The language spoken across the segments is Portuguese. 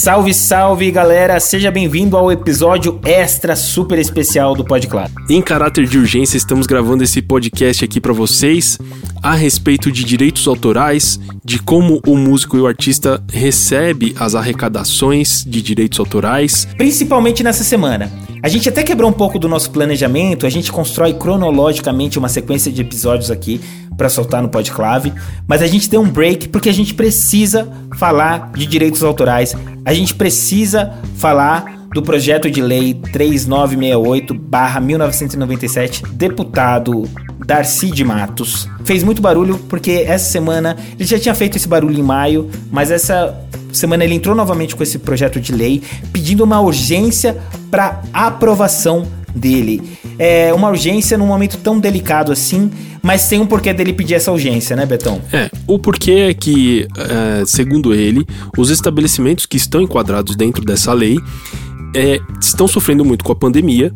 Salve, salve galera, seja bem-vindo ao episódio extra super especial do PodClub. Em caráter de urgência, estamos gravando esse podcast aqui para vocês a respeito de direitos autorais, de como o músico e o artista recebe as arrecadações de direitos autorais. Principalmente nessa semana. A gente até quebrou um pouco do nosso planejamento, a gente constrói cronologicamente uma sequência de episódios aqui para soltar no Podclave, mas a gente deu um break porque a gente precisa falar de direitos autorais, a gente precisa falar do projeto de lei 3968/1997, deputado Darcy de Matos. Fez muito barulho porque essa semana ele já tinha feito esse barulho em maio, mas essa semana ele entrou novamente com esse projeto de lei pedindo uma urgência para aprovação dele. É uma urgência num momento tão delicado assim, mas tem um porquê dele pedir essa urgência, né, Betão? É, o porquê é que, é, segundo ele, os estabelecimentos que estão enquadrados dentro dessa lei é, estão sofrendo muito com a pandemia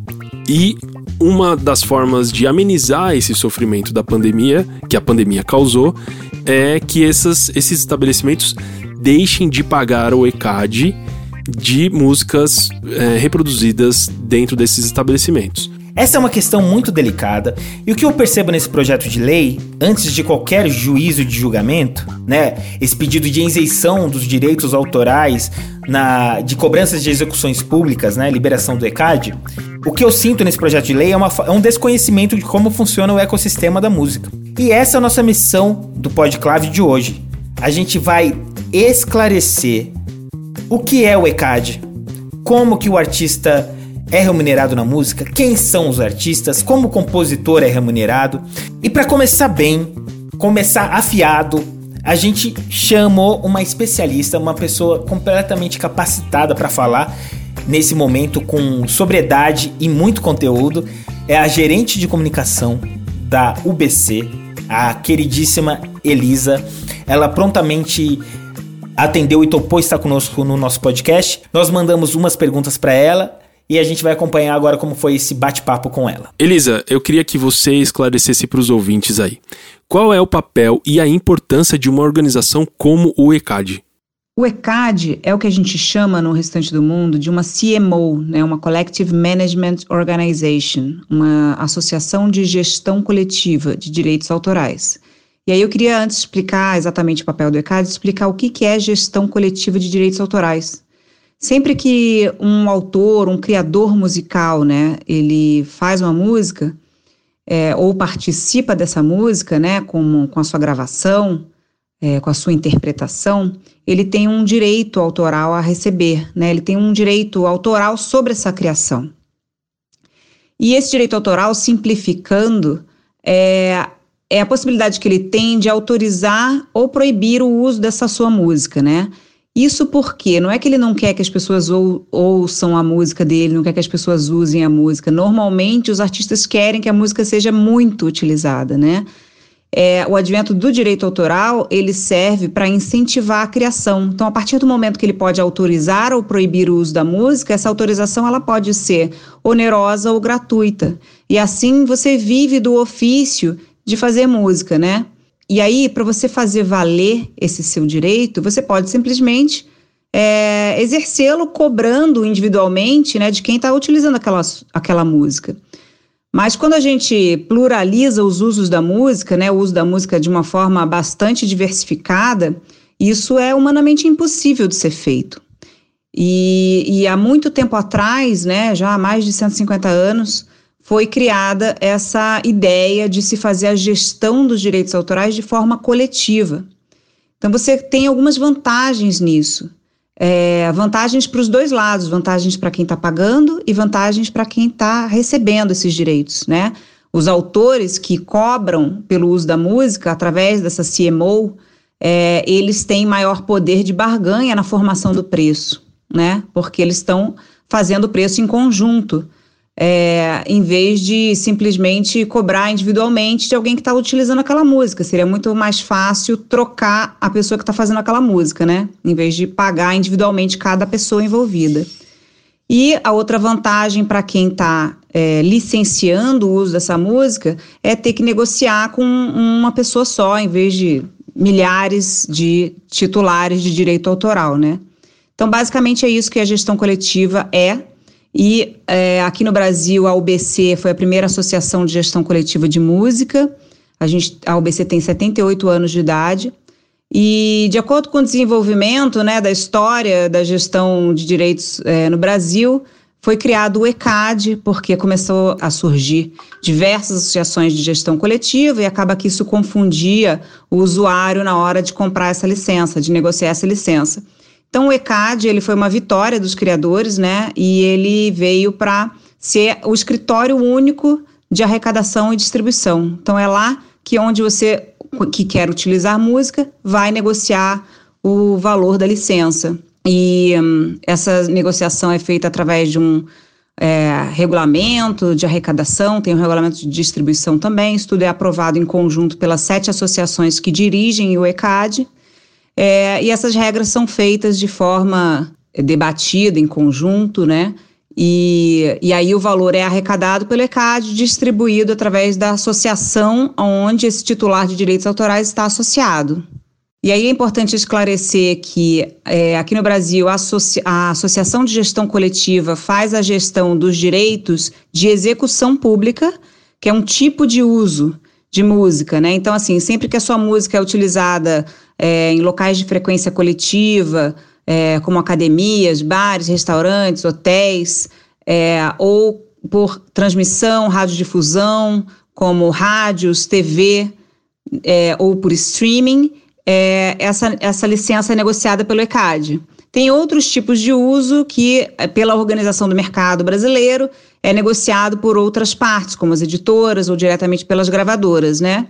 e uma das formas de amenizar esse sofrimento da pandemia, que a pandemia causou, é que essas, esses estabelecimentos deixem de pagar o ECAD de músicas é, reproduzidas dentro desses estabelecimentos. Essa é uma questão muito delicada, e o que eu percebo nesse projeto de lei, antes de qualquer juízo de julgamento, né, esse pedido de isenção dos direitos autorais na, de cobranças de execuções públicas, né, liberação do ECAD, o que eu sinto nesse projeto de lei é, uma, é um desconhecimento de como funciona o ecossistema da música. E essa é a nossa missão do Podclave de hoje. A gente vai esclarecer o que é o ECAD, como que o artista é remunerado na música, quem são os artistas, como o compositor é remunerado. E para começar bem, começar afiado, a gente chamou uma especialista, uma pessoa completamente capacitada para falar nesse momento com sobriedade e muito conteúdo. É a gerente de comunicação da UBC, a queridíssima Elisa. Ela prontamente atendeu e topou estar conosco no nosso podcast. Nós mandamos umas perguntas para ela e a gente vai acompanhar agora como foi esse bate-papo com ela. Elisa, eu queria que você esclarecesse para os ouvintes aí. Qual é o papel e a importância de uma organização como o ECAD? O ECAD é o que a gente chama no restante do mundo de uma CMO, né, uma Collective Management Organization, uma associação de gestão coletiva de direitos autorais. E aí eu queria antes explicar exatamente o papel do ECAD, explicar o que, que é gestão coletiva de direitos autorais. Sempre que um autor, um criador musical, né, ele faz uma música é, ou participa dessa música, né, com, com a sua gravação, é, com a sua interpretação, ele tem um direito autoral a receber, né? Ele tem um direito autoral sobre essa criação. E esse direito autoral, simplificando, é, é a possibilidade que ele tem de autorizar ou proibir o uso dessa sua música, né? Isso porque não é que ele não quer que as pessoas ou, ouçam a música dele, não quer que as pessoas usem a música. Normalmente, os artistas querem que a música seja muito utilizada, né? É, o advento do direito autoral ele serve para incentivar a criação. Então, a partir do momento que ele pode autorizar ou proibir o uso da música, essa autorização ela pode ser onerosa ou gratuita. E assim você vive do ofício de fazer música, né? E aí, para você fazer valer esse seu direito, você pode simplesmente é, exercê-lo cobrando individualmente né, de quem está utilizando aquela, aquela música. Mas quando a gente pluraliza os usos da música, né, o uso da música de uma forma bastante diversificada, isso é humanamente impossível de ser feito. E, e há muito tempo atrás, né, já há mais de 150 anos, foi criada essa ideia de se fazer a gestão dos direitos autorais de forma coletiva. Então você tem algumas vantagens nisso. É, vantagens para os dois lados, vantagens para quem está pagando e vantagens para quem está recebendo esses direitos, né? Os autores que cobram pelo uso da música através dessa CMO, é, eles têm maior poder de barganha na formação do preço, né? Porque eles estão fazendo o preço em conjunto é, em vez de simplesmente cobrar individualmente de alguém que está utilizando aquela música. Seria muito mais fácil trocar a pessoa que está fazendo aquela música, né? Em vez de pagar individualmente cada pessoa envolvida. E a outra vantagem para quem está é, licenciando o uso dessa música é ter que negociar com uma pessoa só, em vez de milhares de titulares de direito autoral, né? Então, basicamente é isso que a gestão coletiva é. E é, aqui no Brasil, a UBC foi a primeira associação de gestão coletiva de música. A, gente, a UBC tem 78 anos de idade. E, de acordo com o desenvolvimento né, da história da gestão de direitos é, no Brasil, foi criado o ECAD, porque começou a surgir diversas associações de gestão coletiva e acaba que isso confundia o usuário na hora de comprar essa licença, de negociar essa licença. Então, o ECAD ele foi uma vitória dos criadores, né? E ele veio para ser o escritório único de arrecadação e distribuição. Então, é lá que onde você que quer utilizar música vai negociar o valor da licença. E hum, essa negociação é feita através de um é, regulamento de arrecadação, tem um regulamento de distribuição também. Isso tudo é aprovado em conjunto pelas sete associações que dirigem o ECAD. É, e essas regras são feitas de forma debatida em conjunto, né? E, e aí o valor é arrecadado pelo ECAD, distribuído através da associação onde esse titular de direitos autorais está associado. E aí é importante esclarecer que é, aqui no Brasil a, a Associação de Gestão Coletiva faz a gestão dos direitos de execução pública, que é um tipo de uso de música, né? Então, assim, sempre que a sua música é utilizada é, em locais de frequência coletiva, é, como academias, bares, restaurantes, hotéis, é, ou por transmissão, radiodifusão, como rádios, TV, é, ou por streaming, é, essa, essa licença é negociada pelo ECAD. Tem outros tipos de uso que, pela organização do mercado brasileiro, é negociado por outras partes, como as editoras ou diretamente pelas gravadoras, né?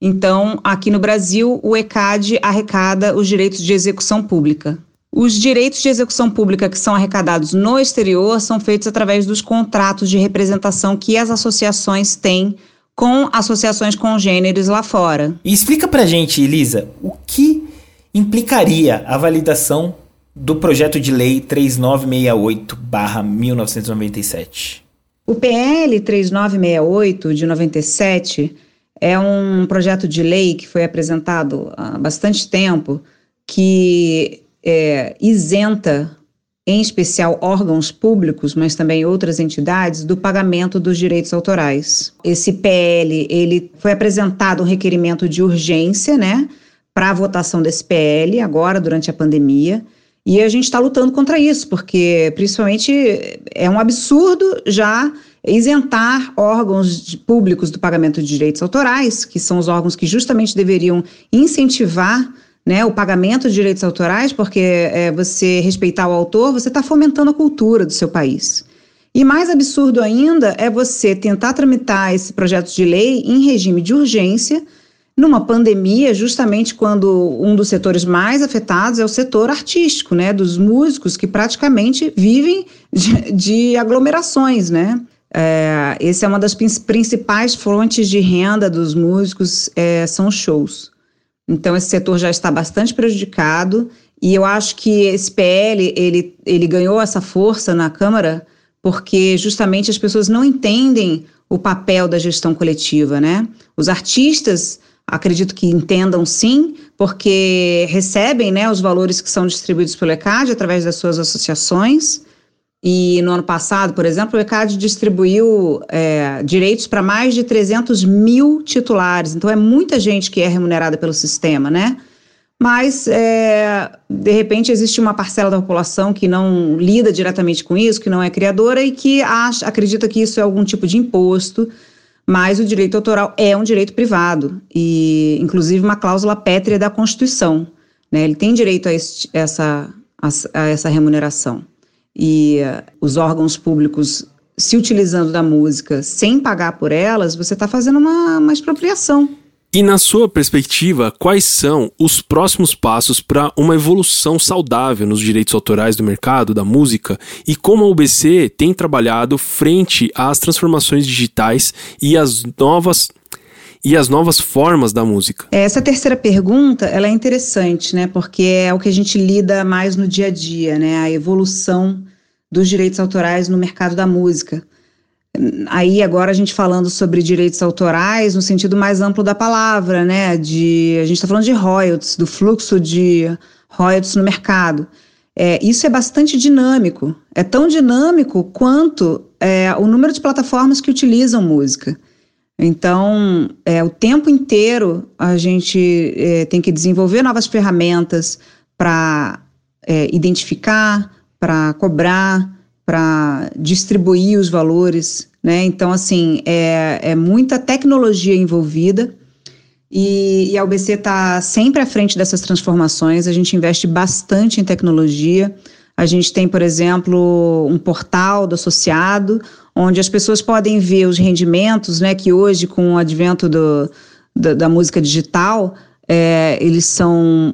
Então, aqui no Brasil, o ECAD arrecada os direitos de execução pública. Os direitos de execução pública que são arrecadados no exterior são feitos através dos contratos de representação que as associações têm com associações congêneres lá fora. E explica pra gente, Elisa, o que implicaria a validação do projeto de lei 3968/1997? O PL 3968 de 97 é um projeto de lei que foi apresentado há bastante tempo que é, isenta, em especial órgãos públicos, mas também outras entidades, do pagamento dos direitos autorais. Esse PL, ele foi apresentado um requerimento de urgência, né, para a votação desse PL agora durante a pandemia. E a gente está lutando contra isso, porque principalmente é um absurdo já isentar órgãos públicos do pagamento de direitos autorais, que são os órgãos que justamente deveriam incentivar né, o pagamento de direitos autorais, porque é, você respeitar o autor, você está fomentando a cultura do seu país. E mais absurdo ainda é você tentar tramitar esse projeto de lei em regime de urgência, numa pandemia, justamente quando um dos setores mais afetados é o setor artístico, né, dos músicos que praticamente vivem de, de aglomerações, né. É, essa é uma das principais fontes de renda dos músicos, é, são shows. Então, esse setor já está bastante prejudicado e eu acho que esse PL, ele, ele ganhou essa força na Câmara porque justamente as pessoas não entendem o papel da gestão coletiva, né? Os artistas, acredito que entendam sim, porque recebem né, os valores que são distribuídos pelo ECAD através das suas associações, e no ano passado, por exemplo, o ECAD distribuiu é, direitos para mais de 300 mil titulares. Então, é muita gente que é remunerada pelo sistema, né? Mas, é, de repente, existe uma parcela da população que não lida diretamente com isso, que não é criadora e que acha, acredita que isso é algum tipo de imposto. Mas o direito autoral é um direito privado e, inclusive, uma cláusula pétrea da Constituição. Né? Ele tem direito a, este, essa, a, a essa remuneração e uh, os órgãos públicos se utilizando da música sem pagar por elas, você está fazendo uma, uma expropriação. E na sua perspectiva, quais são os próximos passos para uma evolução saudável nos direitos autorais do mercado da música e como a UBC tem trabalhado frente às transformações digitais e as novas e as novas formas da música? Essa terceira pergunta, ela é interessante, né? Porque é o que a gente lida mais no dia a dia, né? A evolução dos direitos autorais no mercado da música. Aí agora a gente falando sobre direitos autorais no sentido mais amplo da palavra, né? De a gente está falando de royalties, do fluxo de royalties no mercado. é, isso é bastante dinâmico. É tão dinâmico quanto é, o número de plataformas que utilizam música. Então, é, o tempo inteiro a gente é, tem que desenvolver novas ferramentas para é, identificar, para cobrar, para distribuir os valores. Né? Então, assim, é, é muita tecnologia envolvida e, e a UBC está sempre à frente dessas transformações. A gente investe bastante em tecnologia. A gente tem, por exemplo, um portal do associado, onde as pessoas podem ver os rendimentos, né? Que hoje, com o advento do, da, da música digital, é, eles são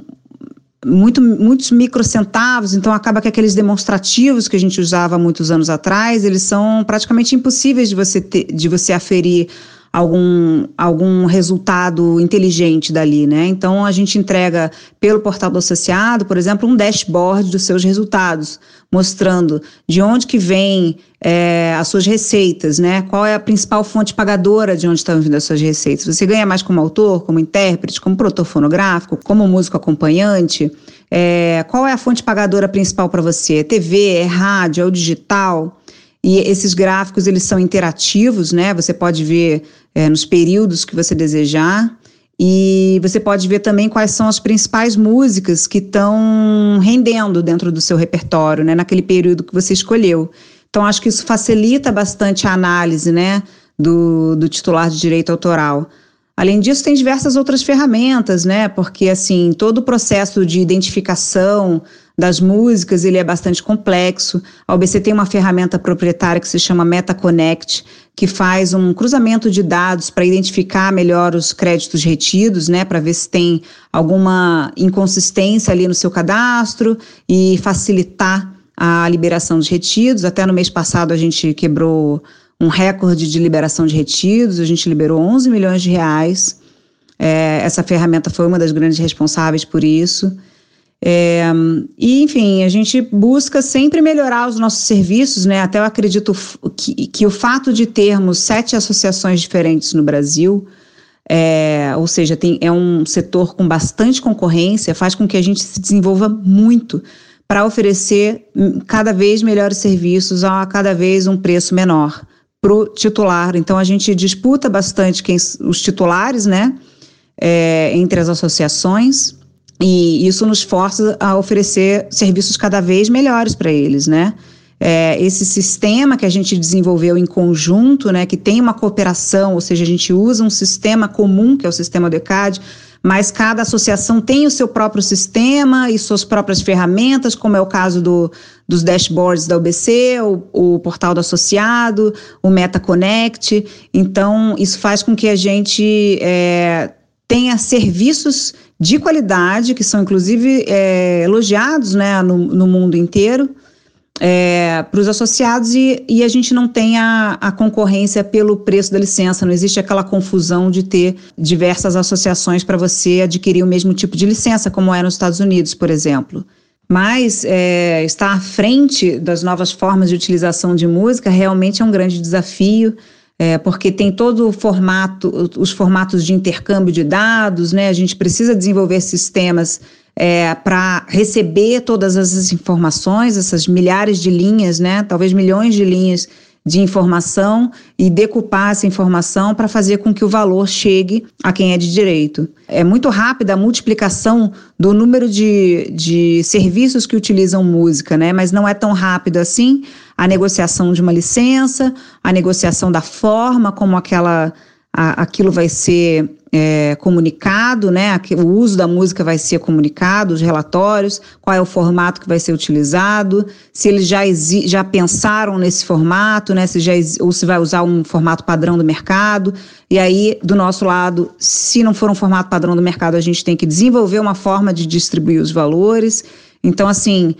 muito, muitos microcentavos, então acaba que aqueles demonstrativos que a gente usava muitos anos atrás, eles são praticamente impossíveis de você, ter, de você aferir algum, algum resultado inteligente dali, né? Então a gente entrega pelo portal do associado, por exemplo, um dashboard dos seus resultados, mostrando de onde que vem é, as suas receitas, né? Qual é a principal fonte pagadora de onde estão vindo as suas receitas? Você ganha mais como autor, como intérprete, como produtor fonográfico, como músico acompanhante? É, qual é a fonte pagadora principal para você? É TV, é rádio, é o digital? E esses gráficos, eles são interativos, né? Você pode ver é, nos períodos que você desejar. E você pode ver também quais são as principais músicas que estão rendendo dentro do seu repertório, né? Naquele período que você escolheu. Então, acho que isso facilita bastante a análise, né? Do, do titular de direito autoral. Além disso, tem diversas outras ferramentas, né? Porque, assim, todo o processo de identificação das músicas, ele é bastante complexo. A OBC tem uma ferramenta proprietária que se chama MetaConnect, que faz um cruzamento de dados para identificar melhor os créditos retidos, né, para ver se tem alguma inconsistência ali no seu cadastro e facilitar a liberação dos retidos. Até no mês passado a gente quebrou um recorde de liberação de retidos, a gente liberou 11 milhões de reais. É, essa ferramenta foi uma das grandes responsáveis por isso. É, e, enfim, a gente busca sempre melhorar os nossos serviços, né? Até eu acredito que, que o fato de termos sete associações diferentes no Brasil, é, ou seja, tem, é um setor com bastante concorrência, faz com que a gente se desenvolva muito para oferecer cada vez melhores serviços a cada vez um preço menor para o titular. Então a gente disputa bastante quem, os titulares, né? É, entre as associações e isso nos força a oferecer serviços cada vez melhores para eles, né? É, esse sistema que a gente desenvolveu em conjunto, né, que tem uma cooperação, ou seja, a gente usa um sistema comum, que é o sistema do ECAD, mas cada associação tem o seu próprio sistema e suas próprias ferramentas, como é o caso do, dos dashboards da UBC, o, o portal do associado, o MetaConnect. Então, isso faz com que a gente é, tenha serviços de qualidade, que são inclusive é, elogiados né, no, no mundo inteiro, é, para os associados e, e, a gente não tem a, a, concorrência pelo preço da licença, não existe aquela confusão de ter diversas associações para você adquirir o mesmo tipo de licença, como é nos Estados Unidos, por exemplo. Mas é, estar à frente das novas formas de utilização de música realmente é um grande desafio é, porque tem todo o formato, os formatos de intercâmbio de dados, né? A gente precisa desenvolver sistemas é, para receber todas essas informações, essas milhares de linhas, né? Talvez milhões de linhas de informação e decupar essa informação para fazer com que o valor chegue a quem é de direito. É muito rápida a multiplicação do número de, de serviços que utilizam música, né? mas não é tão rápido assim a negociação de uma licença, a negociação da forma como aquela aquilo vai ser é, comunicado, né? O uso da música vai ser comunicado, os relatórios, qual é o formato que vai ser utilizado, se eles já, já pensaram nesse formato, né? Se já ou se vai usar um formato padrão do mercado. E aí, do nosso lado, se não for um formato padrão do mercado, a gente tem que desenvolver uma forma de distribuir os valores. Então, assim,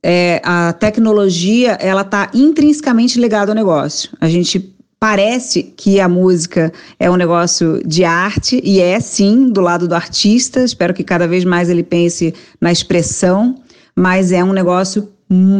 é, a tecnologia ela está intrinsecamente ligada ao negócio. A gente Parece que a música é um negócio de arte, e é sim, do lado do artista. Espero que cada vez mais ele pense na expressão, mas é um negócio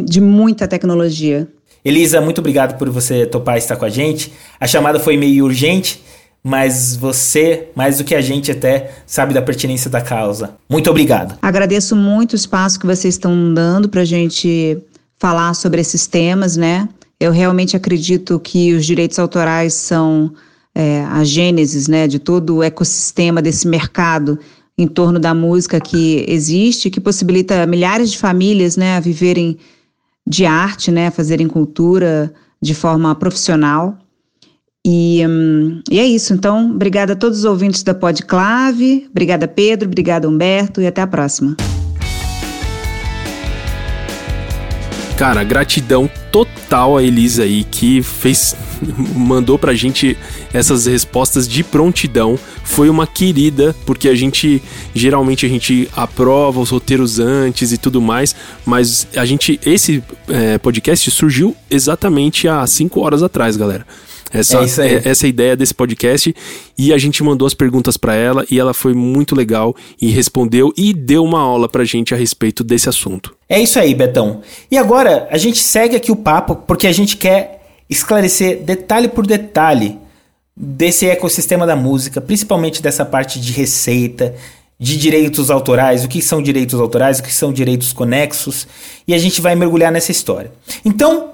de muita tecnologia. Elisa, muito obrigado por você topar estar com a gente. A chamada foi meio urgente, mas você, mais do que a gente até, sabe da pertinência da causa. Muito obrigado. Agradeço muito o espaço que vocês estão dando para a gente falar sobre esses temas, né? Eu realmente acredito que os direitos autorais são é, a gênesis, né, de todo o ecossistema desse mercado em torno da música que existe, que possibilita milhares de famílias, né, a viverem de arte, né, a fazerem cultura de forma profissional. E, hum, e é isso. Então, obrigada a todos os ouvintes da Podclave. Obrigada, Pedro. Obrigada, Humberto. E até a próxima. Cara, gratidão total a Elisa aí que fez mandou pra gente essas respostas de prontidão. Foi uma querida, porque a gente geralmente a gente aprova os roteiros antes e tudo mais, mas a gente esse é, podcast surgiu exatamente há cinco horas atrás, galera. Essa, é essa ideia desse podcast. E a gente mandou as perguntas para ela e ela foi muito legal e respondeu e deu uma aula pra gente a respeito desse assunto. É isso aí, Betão. E agora a gente segue aqui o papo porque a gente quer esclarecer detalhe por detalhe desse ecossistema da música, principalmente dessa parte de receita, de direitos autorais, o que são direitos autorais, o que são direitos conexos, e a gente vai mergulhar nessa história. Então,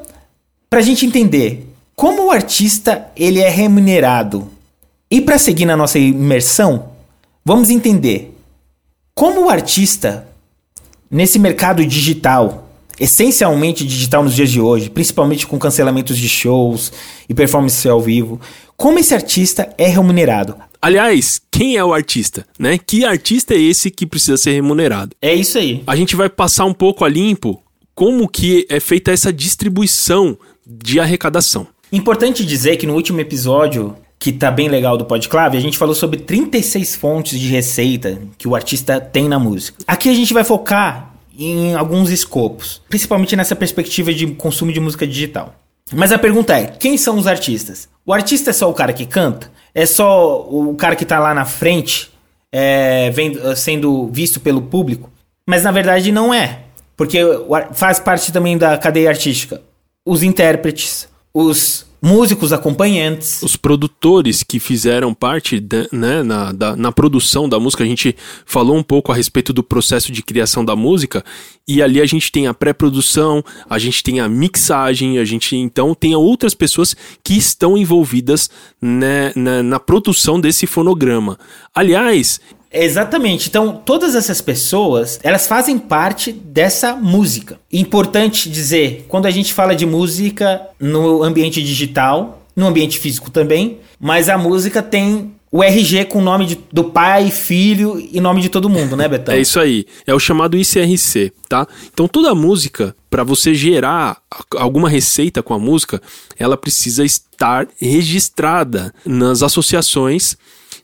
para a gente entender como o artista ele é remunerado? E para seguir na nossa imersão, vamos entender como o artista nesse mercado digital, essencialmente digital nos dias de hoje, principalmente com cancelamentos de shows e performances ao vivo, como esse artista é remunerado? Aliás, quem é o artista, né? Que artista é esse que precisa ser remunerado? É isso aí. A gente vai passar um pouco a limpo como que é feita essa distribuição de arrecadação. Importante dizer que no último episódio, que tá bem legal do Podclave, a gente falou sobre 36 fontes de receita que o artista tem na música. Aqui a gente vai focar em alguns escopos, principalmente nessa perspectiva de consumo de música digital. Mas a pergunta é: quem são os artistas? O artista é só o cara que canta? É só o cara que tá lá na frente, é, vendo, sendo visto pelo público? Mas na verdade não é, porque faz parte também da cadeia artística. Os intérpretes, os músicos acompanhantes. Os produtores que fizeram parte de, né, na, da, na produção da música, a gente falou um pouco a respeito do processo de criação da música, e ali a gente tem a pré-produção, a gente tem a mixagem, a gente então tem outras pessoas que estão envolvidas né, na, na produção desse fonograma. Aliás, Exatamente. Então, todas essas pessoas, elas fazem parte dessa música. Importante dizer, quando a gente fala de música no ambiente digital, no ambiente físico também, mas a música tem o RG com o nome de, do pai, filho e nome de todo mundo, né, Betão? É isso aí. É o chamado ICRC, tá? Então toda música, para você gerar alguma receita com a música, ela precisa estar registrada nas associações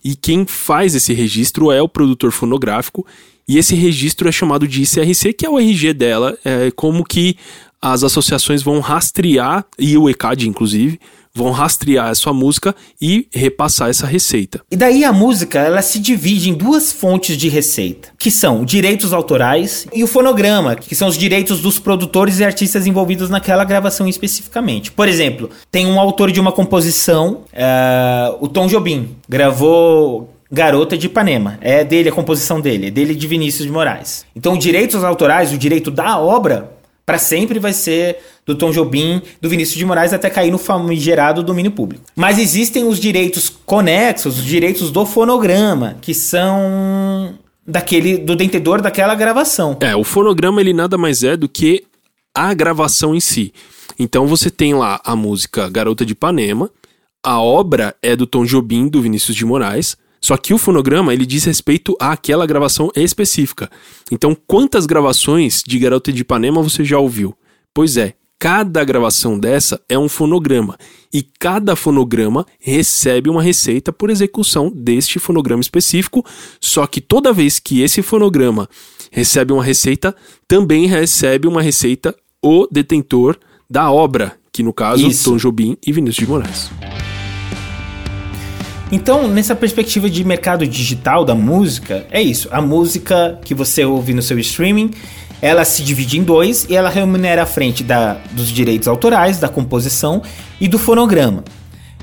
e quem faz esse registro é o produtor fonográfico, e esse registro é chamado de ICRC, que é o RG dela, é como que as associações vão rastrear, e o ECAD inclusive, vão rastrear a sua música e repassar essa receita. E daí a música, ela se divide em duas fontes de receita, que são direitos autorais e o fonograma, que são os direitos dos produtores e artistas envolvidos naquela gravação especificamente. Por exemplo, tem um autor de uma composição, uh, o Tom Jobim, gravou Garota de Ipanema. É dele a composição dele, é dele de Vinícius de Moraes. Então, direitos autorais, o direito da obra, para sempre vai ser do Tom Jobim, do Vinícius de Moraes até cair no famigerado domínio público. Mas existem os direitos conexos, os direitos do fonograma, que são daquele do detentor daquela gravação. É, o fonograma ele nada mais é do que a gravação em si. Então você tem lá a música Garota de Ipanema, a obra é do Tom Jobim, do Vinícius de Moraes, só que o fonograma ele diz respeito àquela gravação específica. Então, quantas gravações de Garota de Ipanema você já ouviu? Pois é, cada gravação dessa é um fonograma e cada fonograma recebe uma receita por execução deste fonograma específico. Só que toda vez que esse fonograma recebe uma receita, também recebe uma receita o detentor da obra, que no caso Isso. Tom Jobim e Vinícius de Moraes. Então, nessa perspectiva de mercado digital da música, é isso. A música que você ouve no seu streaming, ela se divide em dois e ela remunera a frente da, dos direitos autorais, da composição e do fonograma.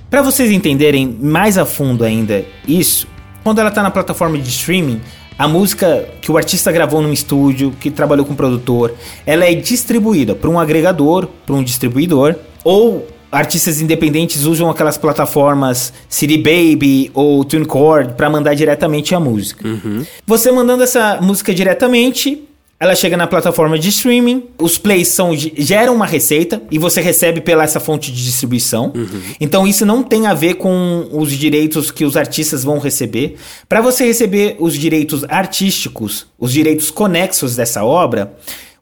Para vocês entenderem mais a fundo ainda isso, quando ela tá na plataforma de streaming, a música que o artista gravou num estúdio, que trabalhou com o produtor, ela é distribuída para um agregador, para um distribuidor, ou artistas independentes usam aquelas plataformas CD Baby ou TuneCore para mandar diretamente a música. Uhum. Você mandando essa música diretamente, ela chega na plataforma de streaming, os plays são, geram uma receita e você recebe pela essa fonte de distribuição. Uhum. Então isso não tem a ver com os direitos que os artistas vão receber. Para você receber os direitos artísticos, os direitos conexos dessa obra,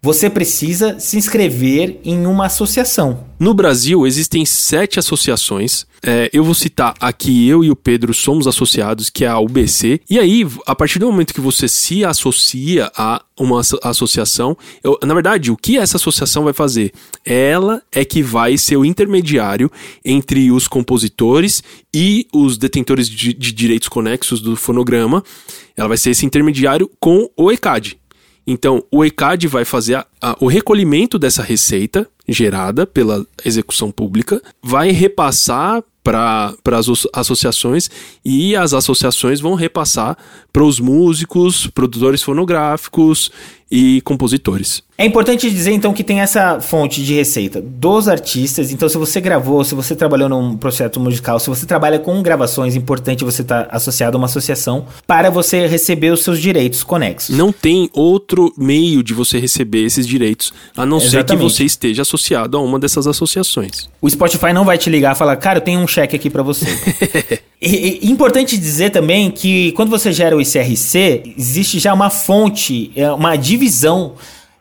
você precisa se inscrever em uma associação. No Brasil, existem sete associações. É, eu vou citar aqui, eu e o Pedro somos associados, que é a UBC. E aí, a partir do momento que você se associa a uma associação, eu, na verdade, o que essa associação vai fazer? Ela é que vai ser o intermediário entre os compositores e os detentores de, de direitos conexos do fonograma. Ela vai ser esse intermediário com o ECAD, então, o ECAD vai fazer a, a, o recolhimento dessa receita gerada pela execução pública, vai repassar para as associações e as associações vão repassar para os músicos, produtores fonográficos e compositores. É importante dizer então que tem essa fonte de receita dos artistas. Então, se você gravou, se você trabalhou num projeto musical, se você trabalha com gravações, é importante você estar tá associado a uma associação para você receber os seus direitos conexos. Não tem outro meio de você receber esses direitos, a não Exatamente. ser que você esteja associado a uma dessas associações. O Spotify não vai te ligar e falar, cara, eu tenho um cheque aqui para você. e, e, importante dizer também que quando você gera o ICRC, existe já uma fonte, é, uma divisão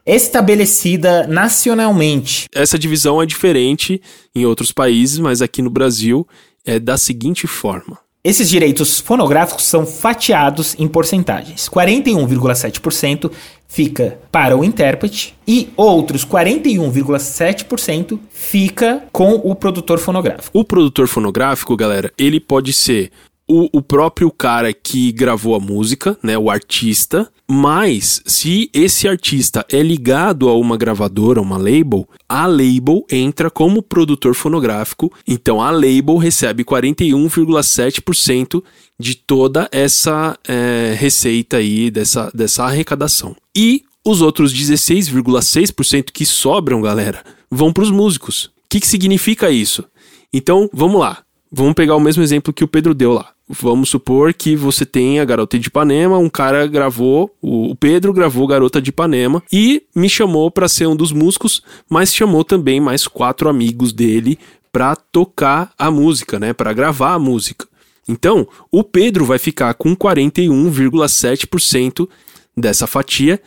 estabelecida nacionalmente. Essa divisão é diferente em outros países, mas aqui no Brasil é da seguinte forma. Esses direitos fonográficos são fatiados em porcentagens. 41,7% fica para o intérprete e outros 41,7% fica com o produtor fonográfico. O produtor fonográfico, galera, ele pode ser o, o próprio cara que gravou a música, né, o artista, mas se esse artista é ligado a uma gravadora, uma label, a label entra como produtor fonográfico, então a label recebe 41,7% de toda essa é, receita aí, dessa, dessa arrecadação. E os outros 16,6% que sobram, galera, vão para os músicos. O que, que significa isso? Então, vamos lá. Vamos pegar o mesmo exemplo que o Pedro deu lá. Vamos supor que você tem a Garota de Ipanema, um cara gravou, o Pedro gravou Garota de Ipanema e me chamou para ser um dos músicos, mas chamou também mais quatro amigos dele para tocar a música, né, para gravar a música. Então, o Pedro vai ficar com 41,7% dessa fatia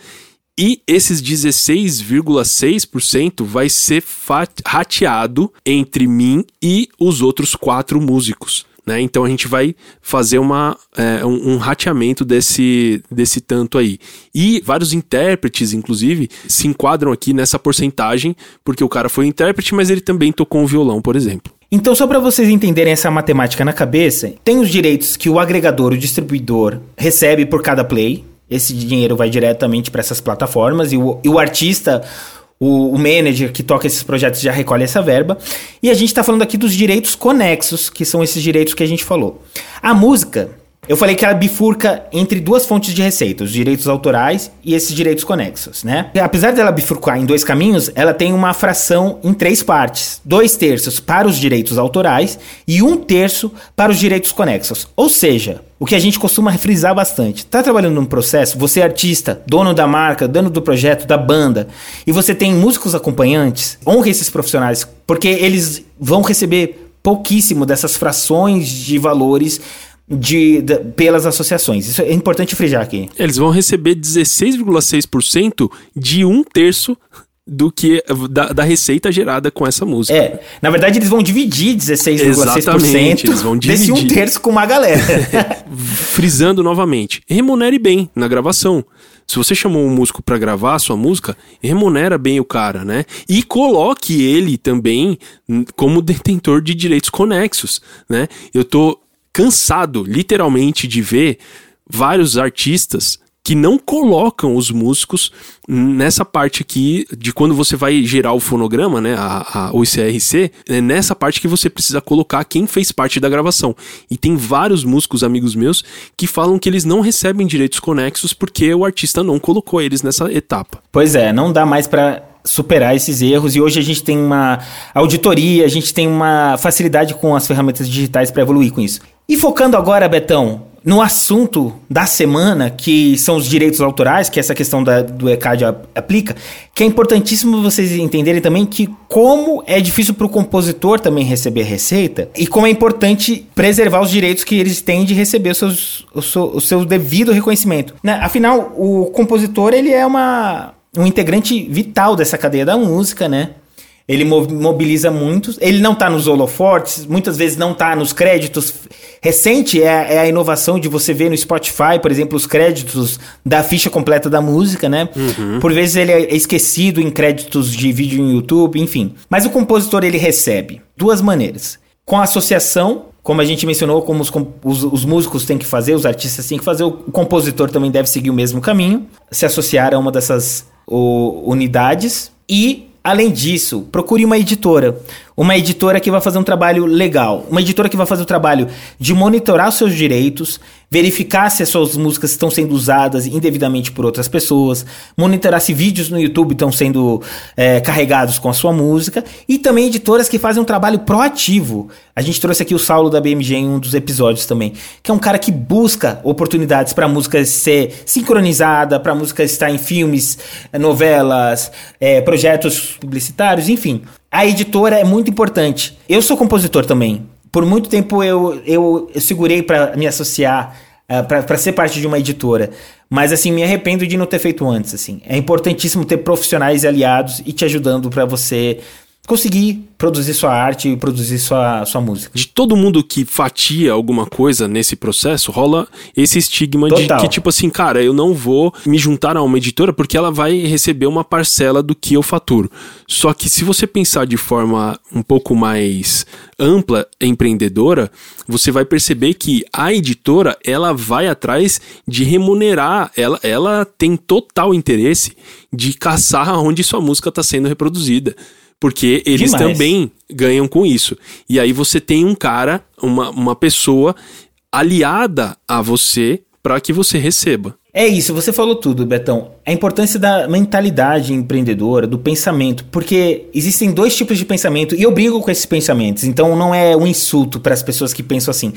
e esses 16,6% vai ser rateado entre mim e os outros quatro músicos. Né? Então a gente vai fazer uma, é, um, um rateamento desse, desse tanto aí. E vários intérpretes, inclusive, se enquadram aqui nessa porcentagem, porque o cara foi intérprete, mas ele também tocou um violão, por exemplo. Então, só para vocês entenderem essa matemática na cabeça, tem os direitos que o agregador, o distribuidor, recebe por cada play. Esse dinheiro vai diretamente para essas plataformas e o, e o artista o, o, manager que toca esses projetos já recolhe essa verba. E a gente está falando aqui dos direitos conexos, que são esses direitos que a gente falou. A música, eu falei que ela bifurca entre duas fontes de receita, os direitos autorais e esses direitos conexos, né? Apesar dela bifurcar em dois caminhos, ela tem uma fração em três partes: dois terços para os direitos autorais e um terço para os direitos conexos. Ou seja, o que a gente costuma frisar bastante. Tá trabalhando num processo, você é artista, dono da marca, dono do projeto, da banda, e você tem músicos acompanhantes, honre esses profissionais, porque eles vão receber pouquíssimo dessas frações de valores de, de, pelas associações. Isso é importante frisar aqui. Eles vão receber 16,6% de um terço do que da, da, receita gerada com essa música. É, na verdade eles vão dividir 16,6% eles vão dividir. desse um terço com uma galera. Frisando novamente, remunere bem na gravação. Se você chamou um músico para gravar a sua música, remunera bem o cara, né? E coloque ele também como detentor de direitos conexos, né? Eu tô cansado, literalmente, de ver vários artistas que não colocam os músicos nessa parte aqui de quando você vai gerar o fonograma, né, a, a, o é nessa parte que você precisa colocar quem fez parte da gravação. E tem vários músicos, amigos meus, que falam que eles não recebem direitos conexos porque o artista não colocou eles nessa etapa. Pois é, não dá mais para superar esses erros e hoje a gente tem uma auditoria, a gente tem uma facilidade com as ferramentas digitais para evoluir com isso. E focando agora, Betão, no assunto da semana, que são os direitos autorais, que essa questão da, do ECAD aplica, que é importantíssimo vocês entenderem também que como é difícil para o compositor também receber receita e como é importante preservar os direitos que eles têm de receber seus, o, seu, o seu devido reconhecimento. Né? Afinal, o compositor ele é uma, um integrante vital dessa cadeia da música, né? Ele mobiliza muitos. Ele não está nos holofortes, muitas vezes não está nos créditos. Recente é, é, a inovação de você ver no Spotify, por exemplo, os créditos da ficha completa da música, né? Uhum. Por vezes ele é esquecido em créditos de vídeo no YouTube, enfim. Mas o compositor ele recebe duas maneiras. Com a associação, como a gente mencionou, como os, os, os, músicos têm que fazer, os artistas têm que fazer, o compositor também deve seguir o mesmo caminho, se associar a uma dessas o, unidades e Além disso, procure uma editora. Uma editora que vai fazer um trabalho legal. Uma editora que vai fazer o trabalho de monitorar os seus direitos, verificar se as suas músicas estão sendo usadas indevidamente por outras pessoas, monitorar se vídeos no YouTube estão sendo é, carregados com a sua música, e também editoras que fazem um trabalho proativo. A gente trouxe aqui o Saulo da BMG em um dos episódios também, que é um cara que busca oportunidades para a música ser sincronizada, para a música estar em filmes, novelas, é, projetos publicitários, enfim. A editora é muito importante. Eu sou compositor também. Por muito tempo eu, eu, eu segurei para me associar, uh, eh, para ser parte de uma editora. Mas assim, me arrependo de não ter feito antes, assim. É importantíssimo ter profissionais aliados e te ajudando para você conseguir produzir sua arte e produzir sua, sua música. De todo mundo que fatia alguma coisa nesse processo, rola esse estigma Total. de que, tipo assim, cara, eu não vou me juntar a uma editora porque ela vai receber uma parcela do que eu faturo. Só que se você pensar de forma um pouco mais ampla, empreendedora, você vai perceber que a editora, ela vai atrás de remunerar, ela, ela tem total interesse de caçar onde sua música está sendo reproduzida porque eles Demais. também ganham com isso. E aí você tem um cara, uma, uma pessoa aliada a você para que você receba. É isso, você falou tudo, Betão. A importância da mentalidade empreendedora, do pensamento, porque existem dois tipos de pensamento e eu brigo com esses pensamentos, então não é um insulto para as pessoas que pensam assim.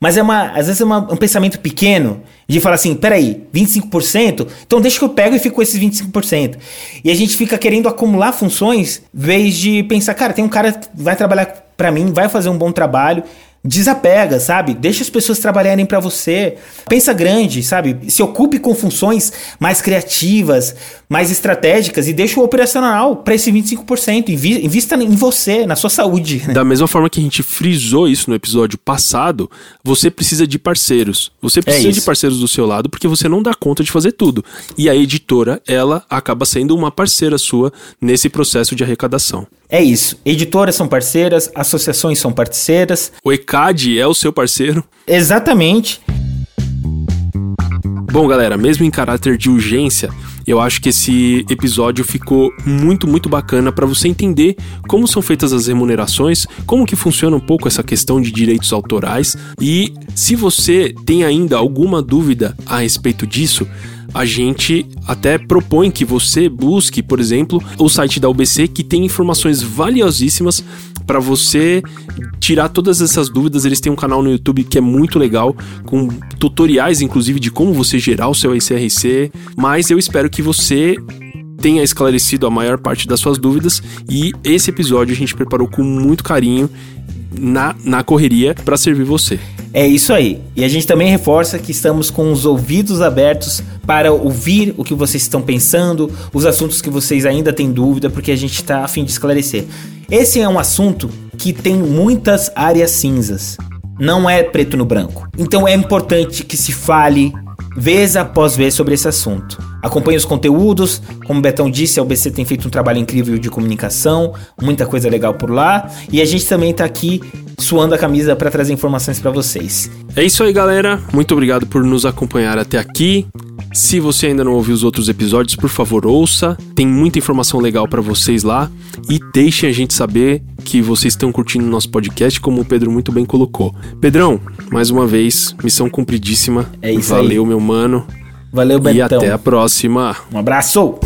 Mas é uma, às vezes é uma, um pensamento pequeno de falar assim, peraí, 25%? Então deixa que eu pego e fico com esses 25%. E a gente fica querendo acumular funções, vez de pensar, cara, tem um cara que vai trabalhar para mim, vai fazer um bom trabalho, Desapega, sabe? Deixa as pessoas trabalharem para você. Pensa grande, sabe? Se ocupe com funções mais criativas, mais estratégicas e deixa o operacional para esse 25%. Invista em você, na sua saúde. Né? Da mesma forma que a gente frisou isso no episódio passado, você precisa de parceiros. Você é precisa é de parceiros do seu lado porque você não dá conta de fazer tudo. E a editora, ela acaba sendo uma parceira sua nesse processo de arrecadação. É isso. Editoras são parceiras, associações são parceiras. O ECAD é o seu parceiro? Exatamente. Bom, galera, mesmo em caráter de urgência, eu acho que esse episódio ficou muito, muito bacana para você entender como são feitas as remunerações, como que funciona um pouco essa questão de direitos autorais e se você tem ainda alguma dúvida a respeito disso, a gente até propõe que você busque, por exemplo, o site da UBC que tem informações valiosíssimas para você tirar todas essas dúvidas. Eles têm um canal no YouTube que é muito legal, com tutoriais, inclusive, de como você gerar o seu ICRC. Mas eu espero que você tenha esclarecido a maior parte das suas dúvidas e esse episódio a gente preparou com muito carinho na, na correria para servir você. É isso aí. E a gente também reforça que estamos com os ouvidos abertos para ouvir o que vocês estão pensando, os assuntos que vocês ainda têm dúvida, porque a gente está a fim de esclarecer. Esse é um assunto que tem muitas áreas cinzas. Não é preto no branco. Então é importante que se fale vez após vez sobre esse assunto. Acompanhe os conteúdos, como o Betão disse, a UBC tem feito um trabalho incrível de comunicação, muita coisa legal por lá, e a gente também está aqui suando a camisa para trazer informações para vocês. É isso aí, galera. Muito obrigado por nos acompanhar até aqui. Se você ainda não ouviu os outros episódios, por favor, ouça. Tem muita informação legal para vocês lá e deixem a gente saber que vocês estão curtindo o nosso podcast, como o Pedro muito bem colocou. Pedrão, mais uma vez, missão cumpridíssima. É isso Valeu, aí. Valeu, meu mano. Valeu, Betão. E até a próxima. Um abraço.